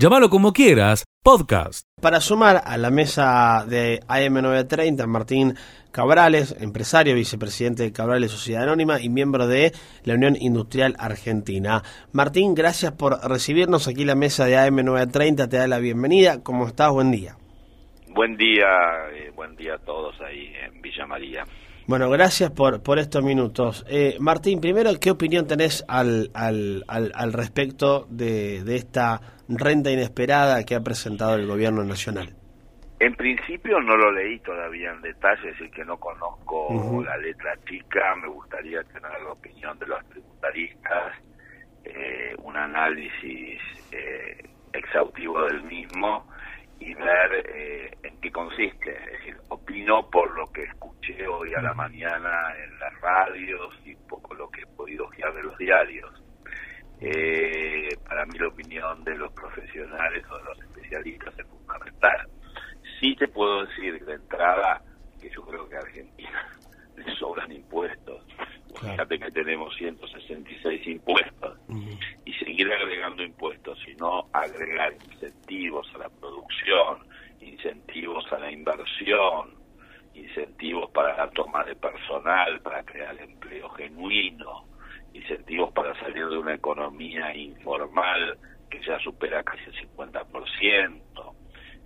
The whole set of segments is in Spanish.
Llámalo como quieras, podcast. Para sumar a la mesa de AM930, Martín Cabrales, empresario, vicepresidente de Cabrales Sociedad Anónima y miembro de la Unión Industrial Argentina. Martín, gracias por recibirnos aquí en la mesa de AM930, te da la bienvenida. ¿Cómo estás? Buen día. Buen día, eh, buen día a todos ahí en Villa María. Bueno, gracias por, por estos minutos. Eh, Martín, primero, ¿qué opinión tenés al, al, al, respecto de, de, esta renta inesperada que ha presentado el gobierno nacional? En principio no lo leí todavía en detalle, es decir, que no conozco la letra chica, me gustaría tener la opinión de los tributaristas, eh, un análisis eh, exhaustivo del mismo y ver eh, en qué consiste. Es decir, opino por lo que hoy a la mañana en las radios y poco lo que he podido guiar de los diarios. Eh, para mí la opinión de los profesionales o de los especialistas es fundamental. Sí te puedo decir de entrada que yo creo que a Argentina le sobran impuestos. Fíjate que tenemos 166 impuestos y seguir agregando impuestos, sino agregar incentivos a la producción, incentivos a la inversión, incentivos para la toma de personal, para crear empleo genuino, incentivos para salir de una economía informal que ya supera casi el 50%.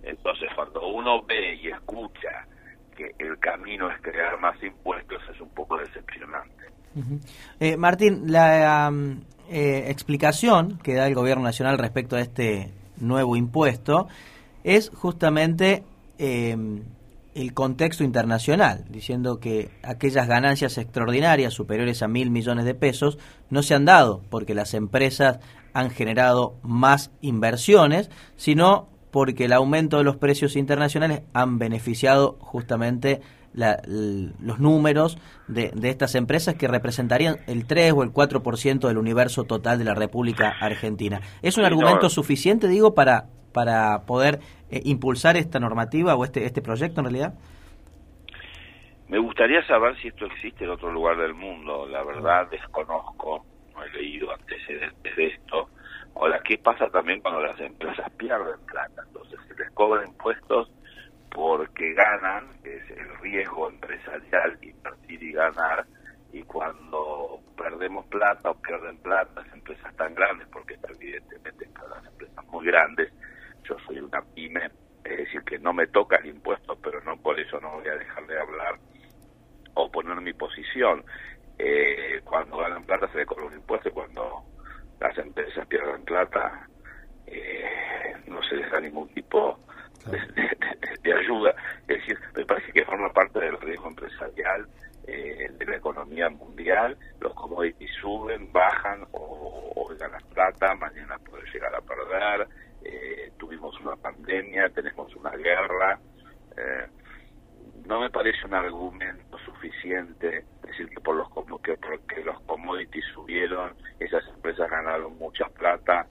Entonces, cuando uno ve y escucha que el camino es crear más impuestos, es un poco eh, Martín, la eh, explicación que da el Gobierno Nacional respecto a este nuevo impuesto es justamente eh, el contexto internacional, diciendo que aquellas ganancias extraordinarias superiores a mil millones de pesos no se han dado porque las empresas han generado más inversiones, sino porque el aumento de los precios internacionales han beneficiado justamente los números de, estas empresas que representarían el 3 o el 4% del universo total de la República Argentina. ¿Es un argumento suficiente, digo, para, para poder eh, impulsar esta normativa o este, este proyecto en realidad? Me gustaría saber si esto existe en otro lugar del mundo. La verdad desconozco, no he leído antecedentes de esto. Ahora, ¿qué pasa también cuando las empresas pierden plata? Entonces, se les cobran impuestos porque ganan, es el riesgo empresarial, invertir y ganar, y cuando perdemos plata o pierden plata las empresas tan grandes, porque evidentemente para las empresas muy grandes, yo soy una pyme, es decir, que no me toca el impuesto, pero no por eso no voy a dejar de hablar o poner mi posición. Eh, cuando ganan plata se le cobra un impuesto y cuando las empresas pierden plata eh, no se les da ningún tipo ayuda. Es decir, me parece que forma parte del riesgo empresarial eh, de la economía mundial. Los commodities suben, bajan o, o ganan plata, mañana puede llegar a perder. Eh, tuvimos una pandemia, tenemos una guerra. Eh, no me parece un argumento suficiente decir que por los que porque los commodities subieron, esas empresas ganaron mucha plata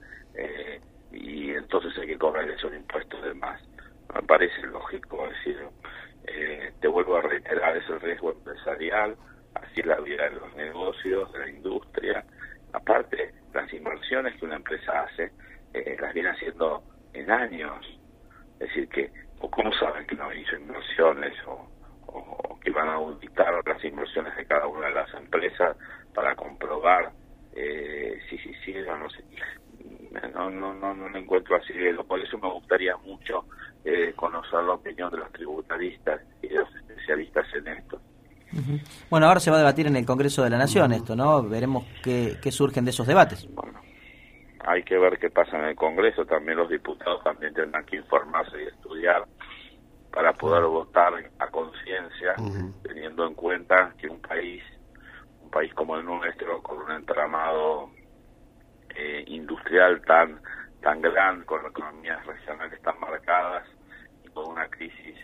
y entonces hay que cobrar esos impuestos de más me parece lógico, decir, eh, te vuelvo a reiterar, es el riesgo así la vida de los negocios, de la industria. Aparte, las inversiones que una empresa hace, eh, las viene haciendo en años. Es decir, que, o cómo saben que no hizo inversiones, o, que van a auditar las inversiones de cada una de las empresas para comprobar eh, si se o no sé no, no, no, no lo encuentro así. Por eso me gustaría mucho eh, conocer la opinión de los tributaristas y de los especialistas en esto. Bueno, ahora se va a debatir en el Congreso de la Nación esto, ¿no? Veremos qué, qué surgen de esos debates. Bueno, hay que ver qué pasa en el Congreso. También los diputados también tendrán que informarse y estudiar para poder votar a conciencia, teniendo en cuenta que un país, un país como el nuestro, con un entramado eh, industrial tan tan grande, con economías regionales tan marcadas y con una crisis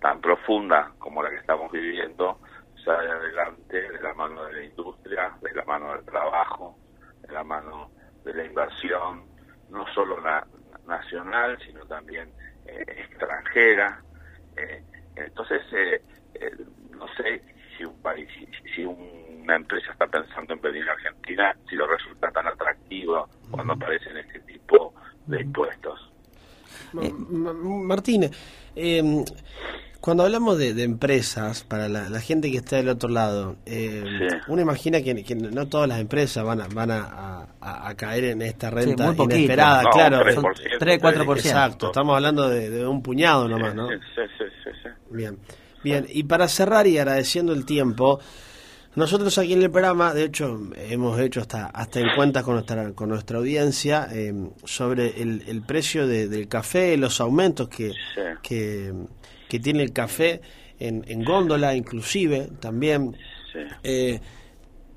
tan profunda como la que estamos viviendo, sale adelante de la mano de la industria, de la mano del trabajo, de la mano de la inversión, no solo la nacional, sino también eh, extranjera. Eh, entonces, no sé si un país, si una empresa está pensando en venir a Argentina, si lo resulta tan atractivo cuando aparecen este tipo de impuestos. Ma- Ma- Martín, eh, cuando hablamos de, de empresas, para la, la gente que está del otro lado, eh, Sí. uno imagina que, que no todas las empresas van a, van a, a- a caer en esta renta inesperada, No, claro. un 3%, Son- 3, 4%. Exacto, estamos hablando de, de un puñado nomás, ¿no? Sí, sí, sí, sí, sí. Bien, bien. Y para cerrar y agradeciendo el tiempo, nosotros aquí en el programa, de hecho, hemos hecho hasta hasta encuestas con nuestra con nuestra audiencia eh, sobre el, el precio de- del café, los aumentos que, Sí. que, que tiene el café en, en góndola, inclusive también. sí. Eh,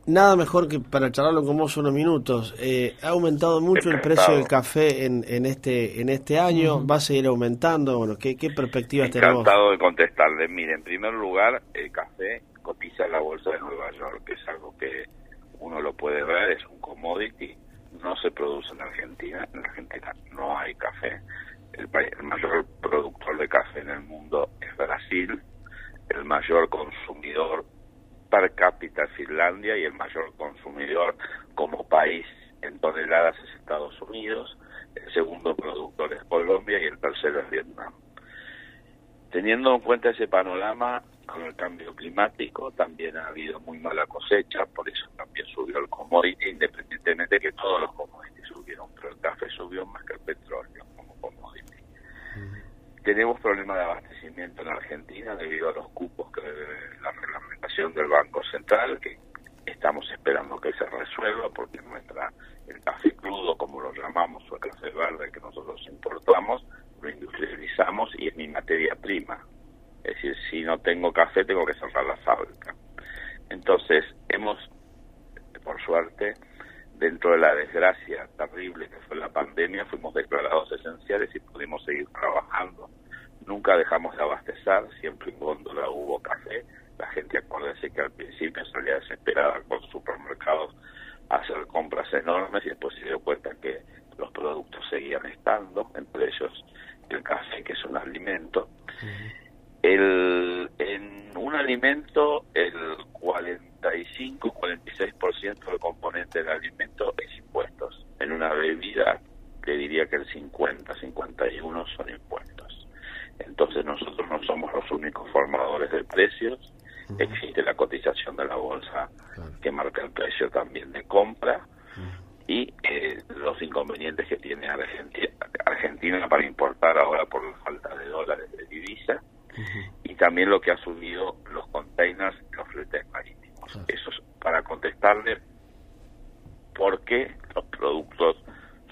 nada mejor que para charlarlo con vos unos minutos. Eh, ha aumentado mucho el Encantado. precio del café en, en este en este año. ¿Va a seguir aumentando? Bueno, ¿qué, qué perspectivas tenemos? Encantado de contestarle. Mire, en primer lugar, el café cotiza en la bolsa de Nueva York, que es algo que uno lo puede ver, es un commodity, no se produce en Argentina, en Argentina no hay café. El, el mayor productor de café en el mundo es Brasil, el mayor consumidor per cápita es Finlandia y el mayor consumidor como país en toneladas es Estados Unidos, el segundo productor es Colombia y el tercero es Vietnam. Teniendo en cuenta ese panorama, con el cambio climático también ha habido muy mala cosecha, por eso también subió el commodity, independientemente de que todos los commodities subieron, pero el café subió más que el petróleo como commodity. Tenemos problemas de abastecimiento en Argentina debido a los cupos que la reglamentación del Banco Central, que estamos esperando que se resuelva porque nuestra el café crudo, como lo llamamos, o el café verde que nosotros importamos, lo industrializamos y es mi materia prima. Es decir, si no tengo café, tengo que cerrar la fábrica. Entonces, hemos, por suerte, dentro de la desgracia terrible que fue la pandemia, fuimos declarados esenciales y pudimos seguir trabajando. Nunca dejamos de abastecer, siempre en góndola hubo café. La gente, acuérdese que al principio salía desesperada con supermercados a hacer compras enormes y después se dio cuenta que los productos seguían estando, entre ellos el café, que es un alimento. El, en un alimento, el 45-46% del componente del alimento es impuestos. En una bebida, le diría que el 50-51% son impuestos. Entonces nosotros no somos los únicos formadores de precios. Existe la cotización de la bolsa que marca el precio también de compra y eh, los inconvenientes que tiene Argentina, Argentina para importar ahora por la falta de dólares de divisa y también lo que ha subido los containers y los fletes marítimos. Eso es para contestarle por qué los productos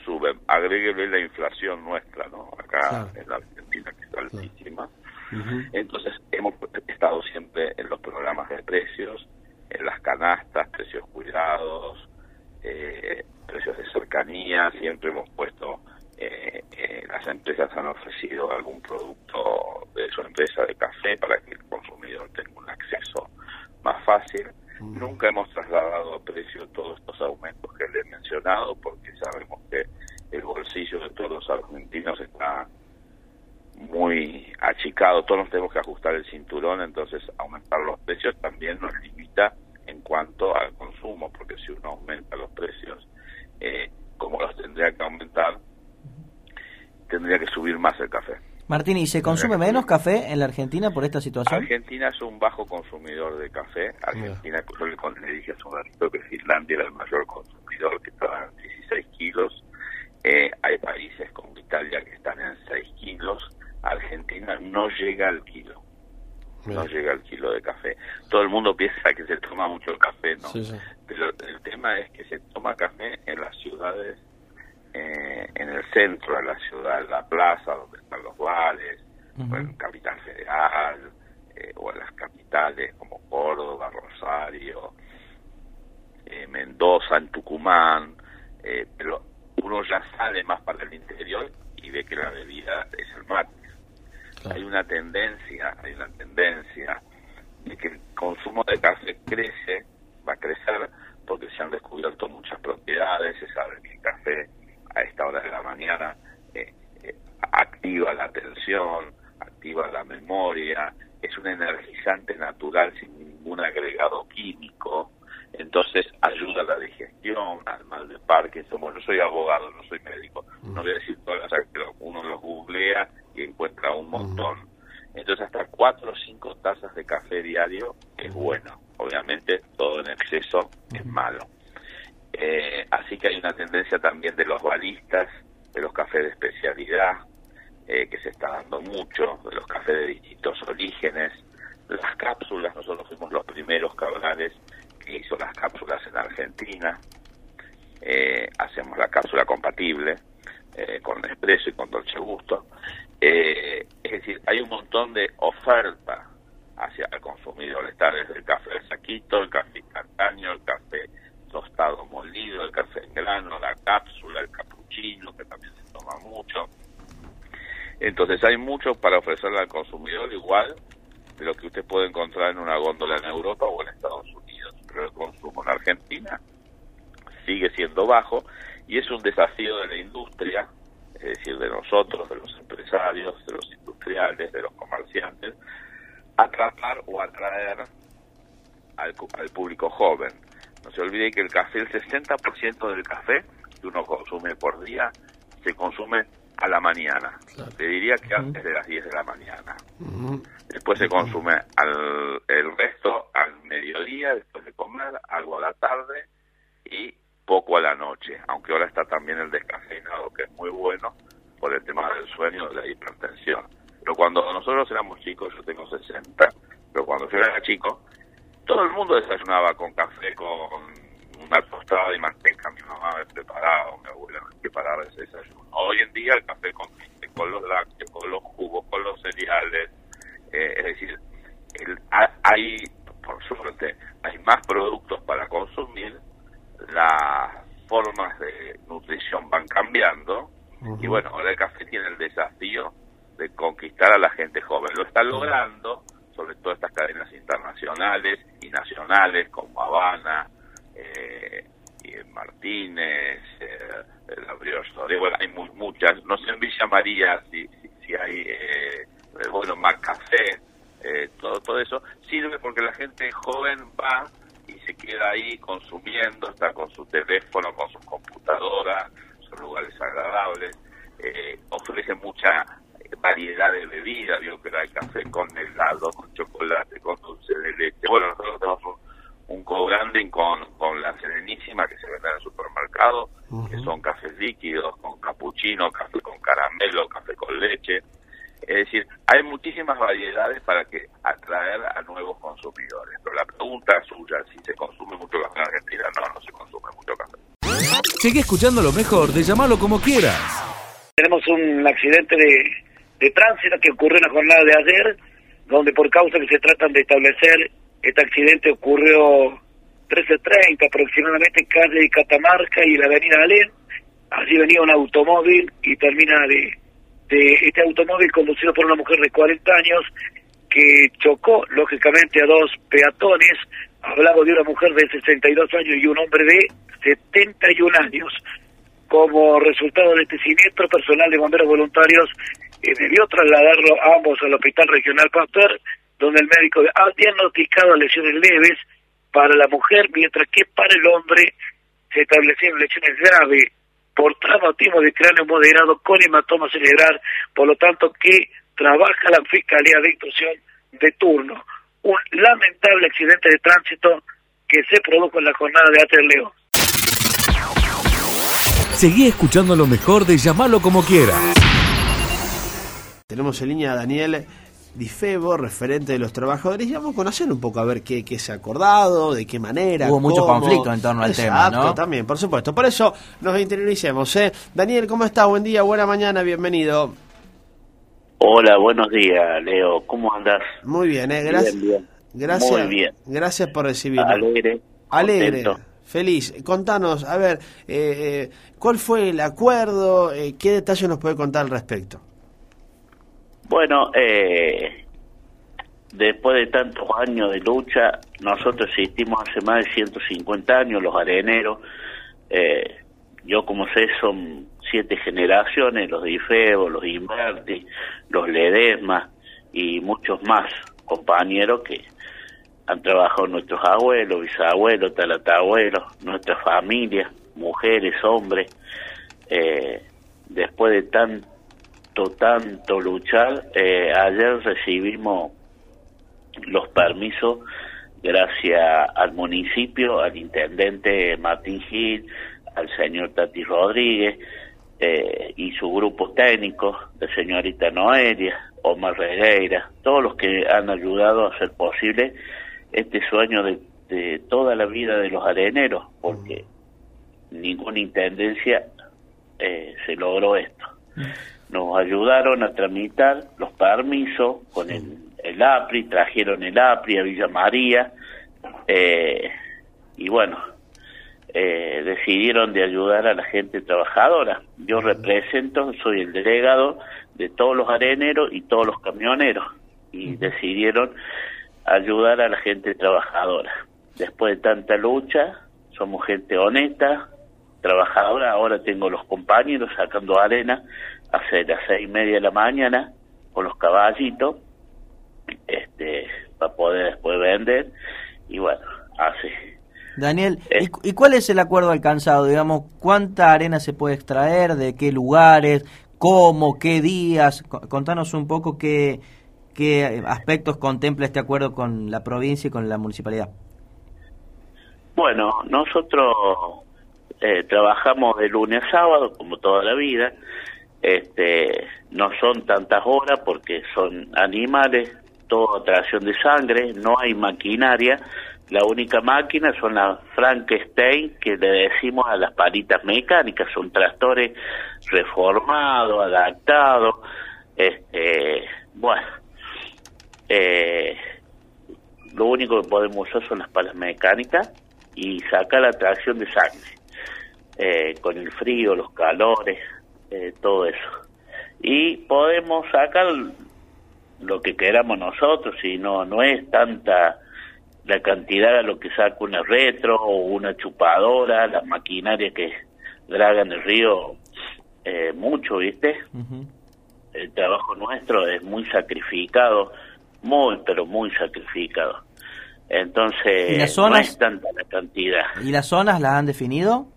suben. Agréguele la inflación nuestra, ¿no? Acá en la Argentina que está altísima. Entonces hemos estado siempre en los programas de precios, en las canastas, precios cuidados, eh, de cercanía, siempre hemos puesto, eh, eh, las empresas han ofrecido algún producto de su empresa de café para que el consumidor tenga un acceso más fácil. Nunca hemos trasladado a precio todos estos aumentos que le he mencionado porque sabemos que el bolsillo de todos los argentinos está muy achicado, todos nos tenemos que ajustar el cinturón, entonces aumentar los precios también nos limita en cuanto al consumo, porque si uno aumenta los precios, eh, como los tendría que aumentar, tendría que subir más el café. Martín, ¿y se consume menos café en la Argentina por esta situación? Argentina es un bajo consumidor de café. Argentina, yo le, dije hace un ratito que Finlandia era el mayor consumidor, que estaba en 16 kilos. Eh, hay países como Italia que están en 6 kilos. Argentina no llega al kilo. No llega al kilo de café. Todo el mundo piensa que se toma mucho café, ¿no? Sí, sí. Pero el tema es que se toma café en las ciudades, eh, en el centro de la ciudad, en la plaza donde están los bares, o en Capital Federal, eh, o en las capitales como Córdoba, Rosario, eh, Mendoza, en Tucumán, eh, pero uno ya sale más para el interior y ve que la bebida es el mate. Claro. Hay una tendencia, hay una tendencia de que el consumo de café crece, va a crecer porque se han descubierto muchas propiedades, se sabe que el café a esta hora de la mañana eh, eh, activa la atención, activa la memoria, es un energizante natural sin ningún agregado químico, entonces ayuda a la digestión, al mal de Parkinson. Bueno, yo soy abogado, no soy médico, no voy a decir todas las pero uno los googlea y encuentra un montón. Entonces hasta cuatro o cinco tazas de café diario es bueno. Obviamente todo en exceso es malo. Eh, así hay una tendencia también de los baristas, de los cafés de especialidad, eh, que se está dando mucho, de los cafés de distintos orígenes, las cápsulas, nosotros fuimos los primeros cabrales que hizo las cápsulas en Argentina, eh, hacemos la cápsula compatible eh, con Nespresso y con Dolce Gusto, eh, es decir, hay un montón de oferta hacia el consumidor, está desde el café de saquito, el café instantáneo, el café tostado molido, el café en grano, la cápsula, el capuchino, que también se toma mucho. Entonces hay mucho para ofrecerle al consumidor igual de lo que usted puede encontrar en una góndola en Europa o en Estados Unidos. Pero el consumo en Argentina sigue siendo bajo y es un desafío de la industria, es decir, de nosotros, de los empresarios, de los industriales, de los comerciantes, atrapar o atraer al, al público joven. No se olvide que el café, el 60% del café que uno consume por día, se consume a la mañana. Te diría que antes de las 10 de la mañana. Después se consume al, el resto al mediodía, después de comer, algo a la tarde y poco a la noche. Aunque ahora está también el descafeinado, que es muy bueno por el tema del sueño, de la hipertensión. Pero cuando nosotros éramos chicos, yo tengo 60, pero cuando yo era chico, todo el mundo desayunaba con café, con una tostada y manteca. Mi mamá me preparaba, mi abuela me preparaba ese desayuno. Hoy en día el café con, con los lácteos, con los jugos, con los cereales, eh, es decir, el, hay, por suerte, hay más productos para consumir, las formas de nutrición van cambiando y bueno, ahora el café tiene el desafío de conquistar a la gente joven. Lo está logrando, sobre todo estas cadenas internacionales y nacionales como Habana, eh, y Martínez, eh, la Brioche bueno, hay muchas, no sé en Villa María si, si, hay, eh, bueno, más café, eh, todo, todo eso, sirve porque la gente joven va y se queda ahí consumiendo, está con su teléfono, con sus computadoras, son lugares agradables, eh, ofrece mucha variedad de bebidas, digo que hay café con helado, con chocolate, con dulce de leche. Bueno, nosotros tenemos un, un co-branding con, con la Serenísima que se vende en el supermercado, que son cafés líquidos, con capuchino, café con caramelo, café con leche. Es decir, hay muchísimas variedades para que atraer a nuevos consumidores. Pero la pregunta suya, si se consume mucho café en Argentina, no, no se consume mucho café. Sigue escuchando lo mejor de llamarlo como quieras. Tenemos un accidente de, de tránsito que ocurrió en la jornada de ayer, donde por causa que se tratan de establecer, este accidente ocurrió 13.30 aproximadamente en calle Catamarca y la avenida Alén. Allí venía un automóvil y termina de, de este automóvil conducido por una mujer de 40 años que chocó lógicamente a dos peatones. Hablamos de una mujer de 62 años y un hombre de 71 años. Como resultado de este siniestro, personal de bomberos voluntarios debió trasladarlo a ambos al Hospital Regional Pasteur, donde el médico ha diagnosticado lesiones leves para la mujer, mientras que para el hombre se establecieron lesiones graves por traumatismo de cráneo moderado con hematoma cerebral, por lo tanto que trabaja la Fiscalía de Instrucción de turno. Un lamentable accidente de tránsito que se produjo en la jornada de Ater. Seguí escuchando lo mejor de llamarlo como quieras. Tenemos en línea a Daniel Difebo, referente de los trabajadores, y vamos a conocer un poco a ver qué, qué se ha acordado, de qué manera. Hubo mucho cómo. conflicto en torno al Exacto, tema, ¿no? también, por supuesto. Por eso nos interioricemos. ¿eh? Daniel, ¿cómo está? Buen día, buena mañana, bienvenido. Hola, buenos días, Leo. ¿Cómo andas? Muy bien, ¿eh? Gracias. Bien, bien. Gracias, Muy bien. gracias por recibirnos. Alegre. Alegre, contento. feliz. Contanos, a ver, eh, eh, ¿cuál fue el acuerdo? Eh, ¿Qué detalles nos puede contar al respecto? Bueno, eh, después de tantos años de lucha, nosotros existimos hace más de 150 años, los areneros. Eh, yo, como sé, son siete generaciones, los de IFEBO, los Inverti, los Ledesma y muchos más compañeros que han trabajado nuestros abuelos, bisabuelos, talatabuelos, nuestras familias, mujeres, hombres. Eh, después de tanto, tanto luchar, eh, ayer recibimos los permisos gracias al municipio, al intendente Martín Gil, al señor Tati Rodríguez eh, y su grupo técnico, de señorita Noelia, Omar Regueira, todos los que han ayudado a hacer posible este sueño de, de toda la vida de los areneros, porque ninguna intendencia eh, se logró esto. Nos ayudaron a tramitar los permisos con el, el APRI, trajeron el APRI a Villa María, eh, y bueno, eh, decidieron de ayudar a la gente trabajadora. Yo represento, soy el delegado de todos los areneros y todos los camioneros, y decidieron ayudar a la gente trabajadora. Después de tanta lucha, somos gente honesta, trabajadora. Ahora tengo los compañeros sacando arena hace las seis y media de la mañana con los caballitos, este, para poder después vender. Y bueno, así. Daniel, Eh. ¿y, y cuál es el acuerdo alcanzado? Digamos, ¿cuánta arena se puede extraer? ¿De qué lugares? ¿Cómo? ¿Qué días? Co- Contanos un poco qué, qué aspectos contempla este acuerdo con la provincia y con la municipalidad. Bueno, nosotros eh, trabajamos de lunes a sábado, como toda la vida. Este, no son tantas horas porque son animales, toda tracción de sangre, no hay maquinaria. La única máquina son las Frankenstein, que le decimos a las palitas mecánicas, son tractores reformados, adaptados. Este, bueno, eh, lo único que podemos usar son las palas mecánicas y sacar la tracción de sangre eh, con el frío, los calores, eh, todo eso. Y podemos sacar lo que queramos nosotros, si no, no es tanta la cantidad a lo que saca una retro o una chupadora, la maquinaria que dragan el río eh, mucho, ¿viste? El trabajo nuestro es muy sacrificado, muy, pero muy sacrificado. Entonces, ¿Y las no es tanta la cantidad. ¿Y las zonas las han definido?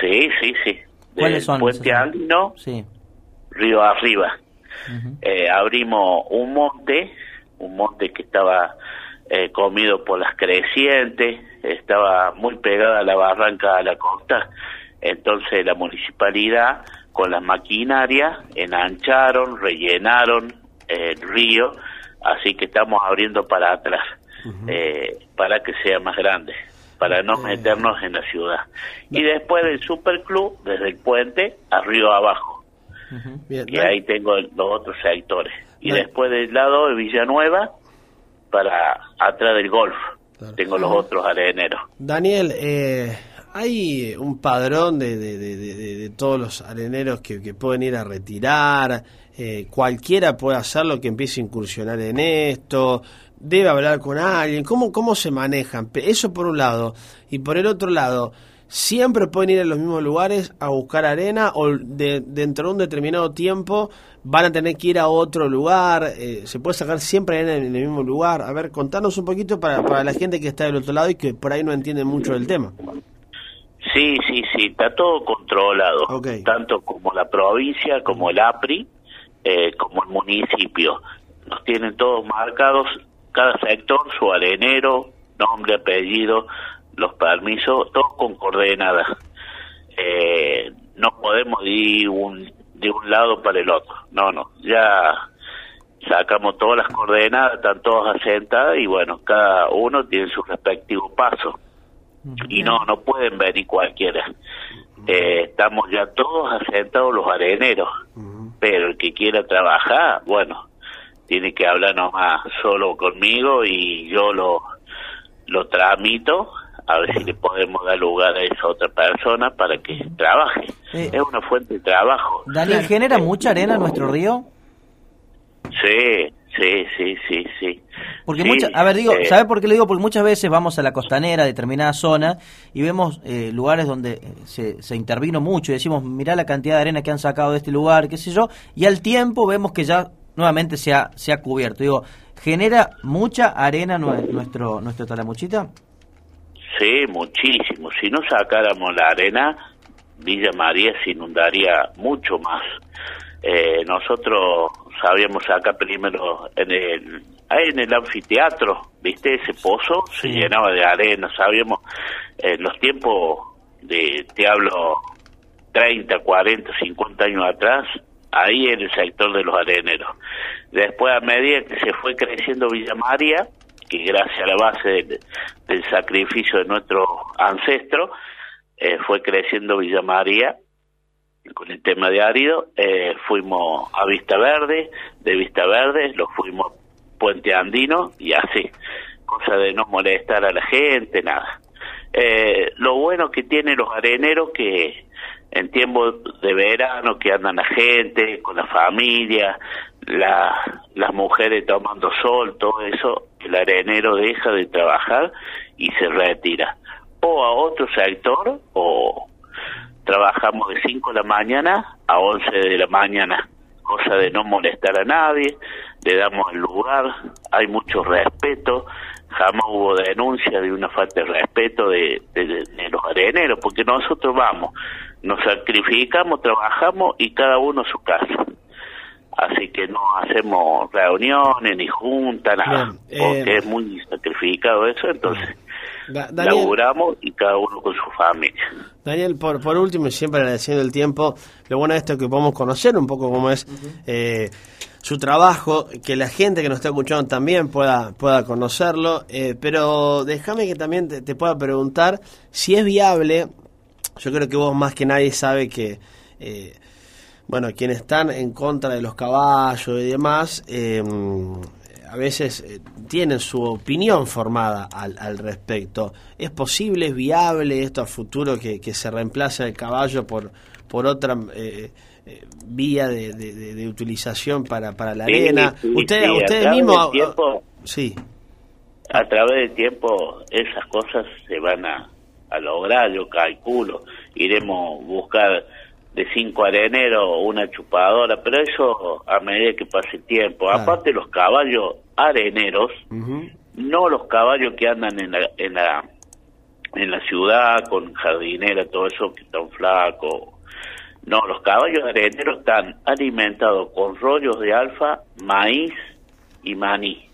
Sí, sí, sí. ¿Cuáles Del son Puente? Andino, Sí. río arriba. Eh, abrimos un monte, un monte que estaba eh, comido por las crecientes, estaba muy pegada a la barranca a la costa. Entonces la municipalidad con las maquinarias enancharon, rellenaron el río, así que estamos abriendo para atrás, eh, para que sea más grande, para no meternos en la ciudad. Y después del superclub, desde el puente a río abajo. Bien, que ahí tengo los otros sectores. Y después del lado de Villanueva, para atrás del golf, tengo los otros areneros. Daniel, eh, hay un padrón de, de- de- de- de- de todos los areneros que, que pueden ir a retirar. eh, cualquiera puede hacerlo que empiece a incursionar en esto. Debe hablar con alguien. ¿Cómo, ¿Cómo se manejan? Eso por un lado. Y por el otro lado, ¿siempre pueden ir a los mismos lugares a buscar arena o de- dentro de un determinado tiempo van a tener que ir a otro lugar? Eh, ¿Se puede sacar siempre arena en el mismo lugar? A ver, contanos un poquito para, para la gente que está del otro lado y que por ahí no entiende mucho del tema. Sí, sí, sí, está todo controlado, tanto como la provincia, como el APRI, eh, como el municipio. Nos tienen todos marcados, cada sector, su arenero, nombre, apellido, los permisos, todos con coordenadas. Eh, no podemos ir un, de un lado para el otro, no, no, ya sacamos todas las coordenadas, están todas asentadas y bueno, cada uno tiene su respectivo paso. Y no, no pueden venir cualquiera. Eh, estamos ya todos asentados los areneros, pero el que quiera trabajar, bueno, tiene que hablar nomás solo conmigo y yo lo, lo tramito a ver si le podemos dar lugar a esa otra persona para que trabaje. Eh. Es una fuente de trabajo. Daniel, ¿genera mucha arena nuestro río? Sí, sí, sí, sí, sí. Porque Sí, muchas, a ver, digo, eh, ¿sabes por qué lo digo? Porque muchas veces vamos a la costanera, a determinada zona, y vemos eh, lugares donde eh, se, se intervino mucho y decimos, mirá la cantidad de arena que han sacado de este lugar, qué sé yo, y al tiempo vemos que ya nuevamente se ha, se ha cubierto. Digo, ¿Genera mucha arena nue- nuestro nuestro Talamuchita? Sí, muchísimo. Si no sacáramos la arena, Villa María se inundaría mucho más. Eh, nosotros sabíamos sacar primero en el, en el anfiteatro, ¿viste? Ese pozo se llenaba de arena. Sabíamos en los tiempos de, te hablo, 30, 40, 50 años atrás, ahí en el sector de los areneros. Después, a medida que se fue creciendo Villa María, que gracias a la base del, sacrificio de nuestros ancestros, eh, fue creciendo Villa María con el tema de árido, eh, fuimos a Vista Verde, de Vista Verde lo fuimos a Puente Andino y así, cosa de no molestar a la gente, nada. Eh, lo bueno que tienen los areneros que en tiempos de verano que andan la gente con la familia, la, las mujeres tomando sol, todo eso, el arenero deja de trabajar y se retira. O a otro sector, o trabajamos de 5 de la mañana a 11 de la mañana, cosa de no molestar a nadie, le damos el lugar, hay mucho respeto, jamás hubo denuncia de una falta de respeto de, de- de los areneros, porque nosotros vamos, nos sacrificamos, trabajamos y cada uno a su casa. Así que no hacemos reuniones ni juntas, nada, Bien, eh, porque es muy sacrificado eso, entonces Da- Daniel, laburamos y cada uno con su familia. Daniel, por, por último y siempre agradeciendo el tiempo, lo bueno de esto es que podemos conocer un poco cómo es eh, su trabajo, que la gente que nos está escuchando también pueda, pueda conocerlo, eh, pero déjame que también te, te pueda preguntar si es viable, yo creo que vos más que nadie sabe que... eh, bueno, quienes están en contra de los caballos y demás, eh, a veces eh, tienen su opinión formada al, al respecto. ¿Es posible, es viable esto a futuro que, que se reemplace el caballo por, por otra eh, eh, vía de, de- utilización para, para la arena? sí, Usted, sí, a usted través mismo... del tiempo- sí, a través del tiempo esas cosas se van a, a lograr, yo calculo. Iremos buscar de cinco areneros una chupadora, pero eso a medida que pase el tiempo. Claro. Aparte los caballos areneros, no los caballos que andan en la, en la, en la ciudad con jardinera, todo eso que están flacos. No, los caballos areneros están alimentados con rollos de alfa, maíz y maní.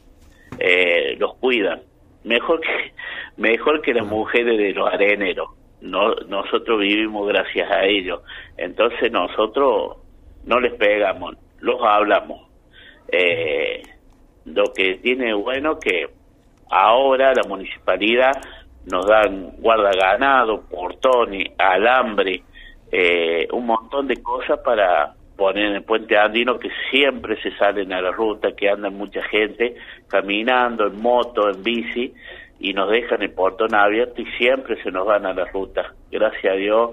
Eh, los cuidan. Mejor que, mejor que las mujeres de los areneros. No, nosotros vivimos gracias a ellos. Entonces nosotros no les pegamos, los hablamos. Eh, lo que tiene bueno que ahora la municipalidad nos dan guardaganado, portones, alambre, eh, un montón de cosas para poner en el puente andino que siempre se salen a la ruta, que andan mucha gente caminando en moto, en bici y nos dejan el portón abierto y siempre se nos van a la ruta. Gracias a Dios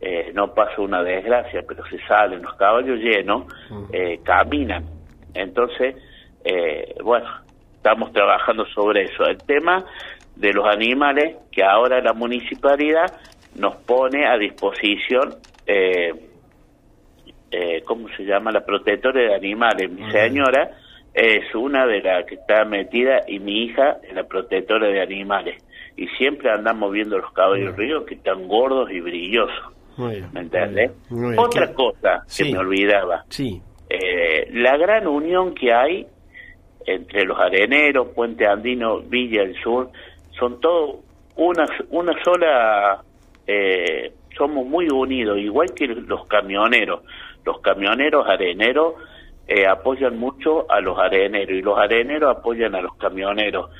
eh, no pasa una desgracia, pero se salen los caballos llenos, eh, caminan. Entonces, eh, bueno, estamos trabajando sobre eso. El tema de los animales que ahora la municipalidad nos pone a disposición, eh, eh, ¿cómo se llama? La protectora de animales. Mi señora es una de las que está metida y mi hija es la protectora de animales. Y siempre andamos viendo los caballos ríos que están gordos y brillosos. muy bien. ¿Me? Muy bien. Otra ¿Qué- cosa que me olvidaba. Sí, Eh, la gran unión que hay entre los areneros, Puente Andino, Villa del Sur, son todos una, una sola, eh, somos muy unidos, igual que los camioneros. Los camioneros areneros eh, apoyan mucho a los areneros y los areneros apoyan a los camioneros.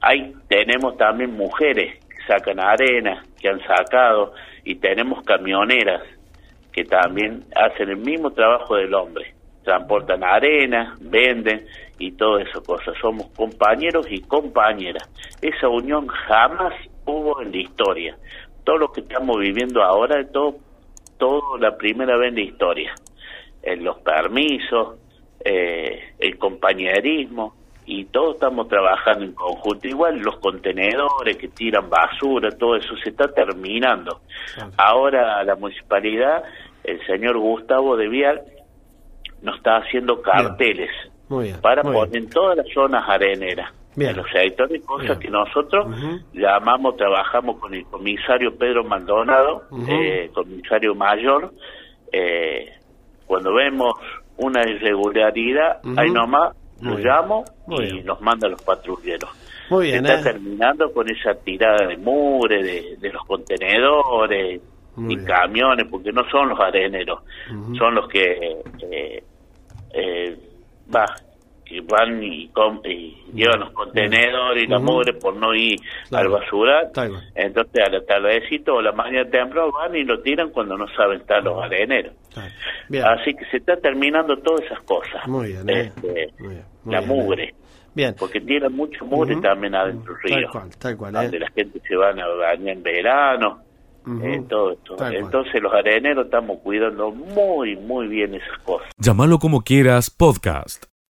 Hay, tenemos también mujeres que sacan arena, que han sacado, y tenemos camioneras que también hacen el mismo trabajo del hombre. Transportan arena, venden y todas esas cosas. Somos compañeros y compañeras. Esa unión jamás hubo en la historia. Todo lo que estamos viviendo ahora es todo, todo la primera vez en la historia. En los permisos, eh, el compañerismo, y todos estamos trabajando en conjunto. Igual los contenedores que tiran basura, todo eso se está terminando. Ahora la municipalidad, el señor Gustavo de Vial, nos está haciendo carteles Muy bien. para muy poner bien. en todas las zonas areneras. Bien. En los sectores, cosas que nosotros llamamos, trabajamos con el comisario Pedro Maldonado, eh, comisario mayor. eh, cuando vemos una irregularidad, Ujú. ahí nomás Muy lo bien. llamo Muy y bien. nos manda a los patrulleros. Muy bien, Se está ¿eh? terminando con esa tirada de mugre, de, de los contenedores Muy y bien. camiones, porque no son los areneros, son los que eh, eh, va, que van y, com- y llevan los contenedores y la Ujú. mugre por no ir Claro. al basural. Cual. Entonces a la tardecito o la mañana temprano van y lo tiran cuando no saben estar los areneros. Claro. Así que se está terminando todas esas cosas. Muy bien, Muy bien, muy la bien, ¿eh? mugre. Bien. Porque tiran mucho mugre también adentro del Tal río. cual, tal cual, Donde ¿eh? la gente se van a bañar en verano. Eh, todo esto. Entonces los areneros estamos cuidando muy, muy bien esas cosas. Llámalo como quieras, podcast.